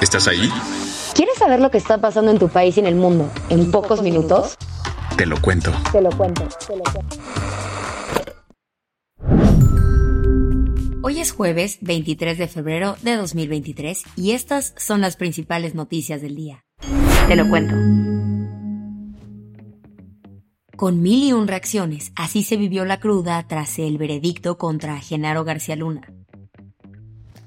¿Estás ahí? ¿Quieres saber lo que está pasando en tu país y en el mundo en pocos minutos? Te lo cuento. Te lo cuento, te lo cuento. Hoy es jueves 23 de febrero de 2023 y estas son las principales noticias del día. Te lo cuento. Con mil y un reacciones, así se vivió la cruda tras el veredicto contra Genaro García Luna.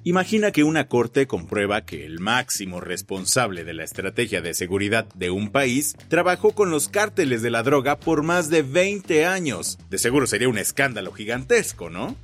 Imagina que una corte comprueba que el máximo responsable de la estrategia de seguridad de un país trabajó con los cárteles de la droga por más de 20 años. De seguro sería un escándalo gigantesco, ¿no?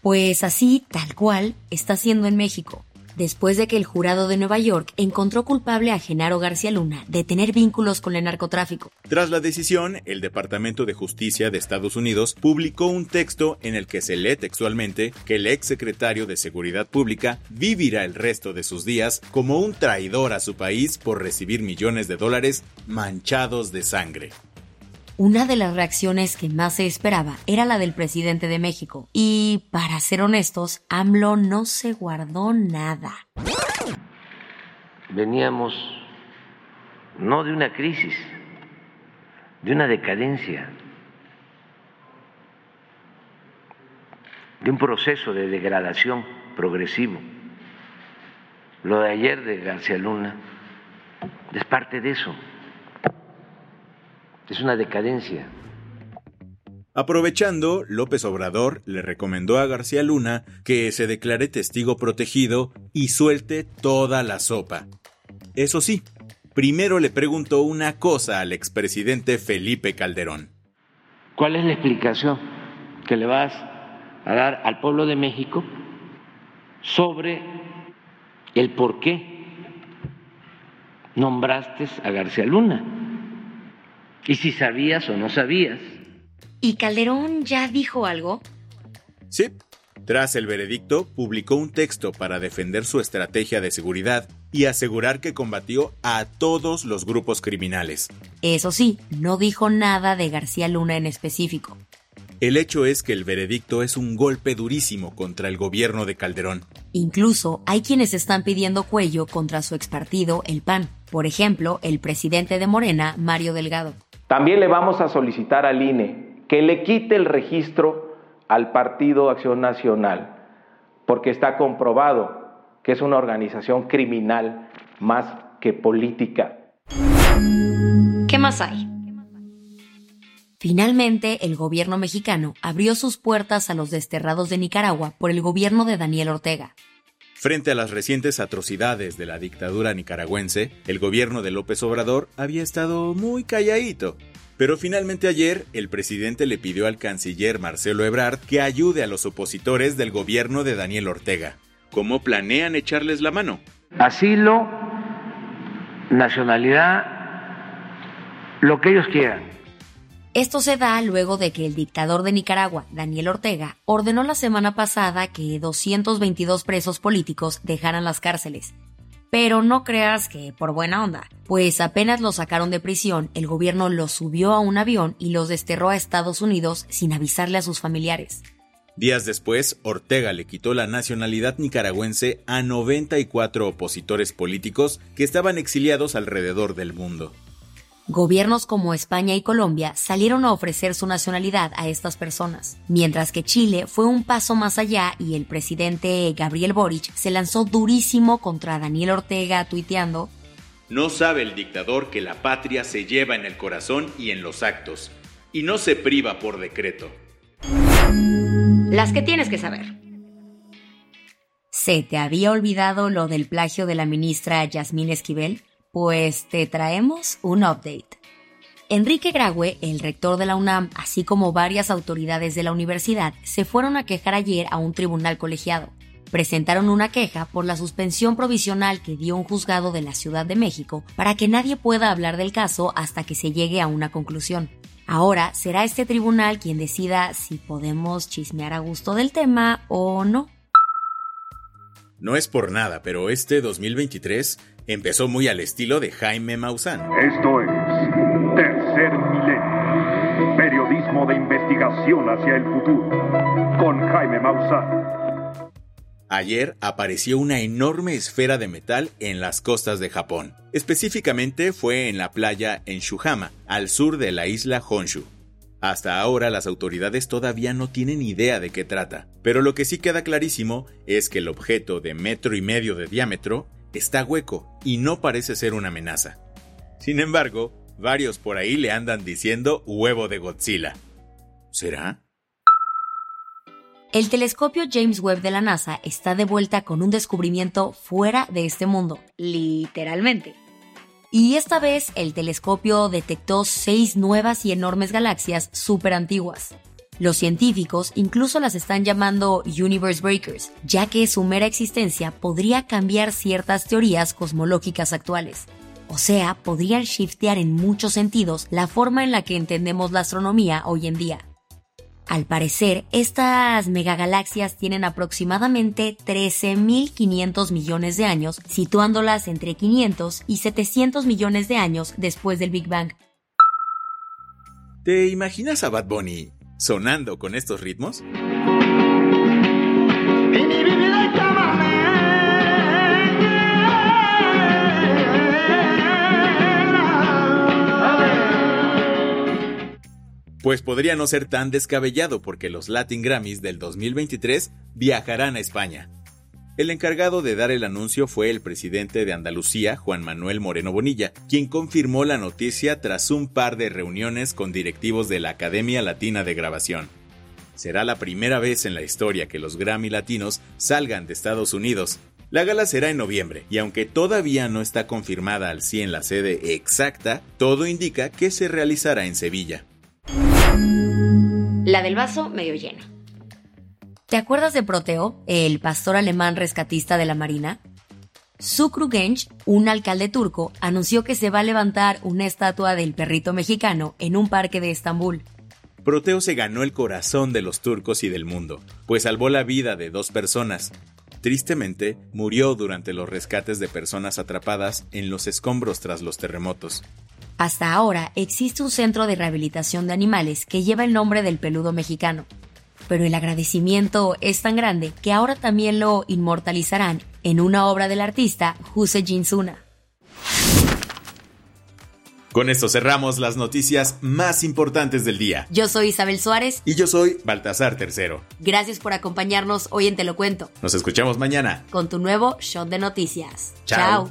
Pues así, tal cual, está siendo en México, después de que el jurado de Nueva York encontró culpable a Genaro García Luna de tener vínculos con el narcotráfico. Tras la decisión, el Departamento de Justicia de Estados Unidos publicó un texto en el que se lee textualmente que el ex secretario de Seguridad Pública vivirá el resto de sus días como un traidor a su país por recibir millones de dólares manchados de sangre. Una de las reacciones que más se esperaba era la del presidente de México. Y, para ser honestos, AMLO no se guardó nada. Veníamos no de una crisis, de una decadencia, de un proceso de degradación progresivo. Lo de ayer de García Luna es parte de eso. Es una decadencia. Aprovechando, López Obrador le recomendó a García Luna que se declare testigo protegido y suelte toda la sopa. Eso sí, primero le preguntó una cosa al expresidente Felipe Calderón. ¿Cuál es la explicación que le vas a dar al pueblo de México sobre el por qué nombraste a García Luna? Y si sabías o no sabías. ¿Y Calderón ya dijo algo? Sí. Tras el veredicto, publicó un texto para defender su estrategia de seguridad y asegurar que combatió a todos los grupos criminales. Eso sí, no dijo nada de García Luna en específico. El hecho es que el veredicto es un golpe durísimo contra el gobierno de Calderón. Incluso hay quienes están pidiendo cuello contra su expartido, el PAN. Por ejemplo, el presidente de Morena, Mario Delgado. También le vamos a solicitar al INE que le quite el registro al Partido Acción Nacional, porque está comprobado que es una organización criminal más que política. ¿Qué más hay? Finalmente, el gobierno mexicano abrió sus puertas a los desterrados de Nicaragua por el gobierno de Daniel Ortega. Frente a las recientes atrocidades de la dictadura nicaragüense, el gobierno de López Obrador había estado muy calladito. Pero finalmente ayer el presidente le pidió al canciller Marcelo Ebrard que ayude a los opositores del gobierno de Daniel Ortega. ¿Cómo planean echarles la mano? Asilo, nacionalidad, lo que ellos quieran. Esto se da luego de que el dictador de Nicaragua, Daniel Ortega, ordenó la semana pasada que 222 presos políticos dejaran las cárceles. Pero no creas que por buena onda, pues apenas los sacaron de prisión, el gobierno los subió a un avión y los desterró a Estados Unidos sin avisarle a sus familiares. Días después, Ortega le quitó la nacionalidad nicaragüense a 94 opositores políticos que estaban exiliados alrededor del mundo. Gobiernos como España y Colombia salieron a ofrecer su nacionalidad a estas personas, mientras que Chile fue un paso más allá y el presidente Gabriel Boric se lanzó durísimo contra Daniel Ortega tuiteando No sabe el dictador que la patria se lleva en el corazón y en los actos, y no se priva por decreto. Las que tienes que saber. ¿Se te había olvidado lo del plagio de la ministra Yasmín Esquivel? Pues te traemos un update. Enrique Graue, el rector de la UNAM, así como varias autoridades de la universidad, se fueron a quejar ayer a un tribunal colegiado. Presentaron una queja por la suspensión provisional que dio un juzgado de la Ciudad de México para que nadie pueda hablar del caso hasta que se llegue a una conclusión. Ahora será este tribunal quien decida si podemos chismear a gusto del tema o no. No es por nada, pero este 2023 empezó muy al estilo de Jaime Maussan. Esto es Tercer Milenio. Periodismo de investigación hacia el futuro. Con Jaime Maussan. Ayer apareció una enorme esfera de metal en las costas de Japón. Específicamente fue en la playa en Shuhama, al sur de la isla Honshu. Hasta ahora las autoridades todavía no tienen idea de qué trata, pero lo que sí queda clarísimo es que el objeto de metro y medio de diámetro está hueco y no parece ser una amenaza. Sin embargo, varios por ahí le andan diciendo huevo de Godzilla. ¿Será? El telescopio James Webb de la NASA está de vuelta con un descubrimiento fuera de este mundo, literalmente. Y esta vez el telescopio detectó seis nuevas y enormes galaxias súper antiguas. Los científicos incluso las están llamando Universe Breakers, ya que su mera existencia podría cambiar ciertas teorías cosmológicas actuales. O sea, podrían shiftear en muchos sentidos la forma en la que entendemos la astronomía hoy en día. Al parecer, estas megagalaxias tienen aproximadamente 13.500 millones de años, situándolas entre 500 y 700 millones de años después del Big Bang. ¿Te imaginas a Bad Bunny sonando con estos ritmos? Pues podría no ser tan descabellado porque los Latin Grammys del 2023 viajarán a España. El encargado de dar el anuncio fue el presidente de Andalucía, Juan Manuel Moreno Bonilla, quien confirmó la noticia tras un par de reuniones con directivos de la Academia Latina de Grabación. Será la primera vez en la historia que los Grammy latinos salgan de Estados Unidos. La gala será en noviembre, y aunque todavía no está confirmada al 100 la sede exacta, todo indica que se realizará en Sevilla. La del vaso medio llena. ¿Te acuerdas de Proteo, el pastor alemán rescatista de la Marina? Sukru Genç, un alcalde turco, anunció que se va a levantar una estatua del perrito mexicano en un parque de Estambul. Proteo se ganó el corazón de los turcos y del mundo, pues salvó la vida de dos personas. Tristemente, murió durante los rescates de personas atrapadas en los escombros tras los terremotos. Hasta ahora existe un centro de rehabilitación de animales que lleva el nombre del peludo mexicano. Pero el agradecimiento es tan grande que ahora también lo inmortalizarán en una obra del artista Juse Jinsuna. Con esto cerramos las noticias más importantes del día. Yo soy Isabel Suárez. Y yo soy Baltasar Tercero. Gracias por acompañarnos hoy en Te lo cuento. Nos escuchamos mañana. Con tu nuevo shot de noticias. Chao.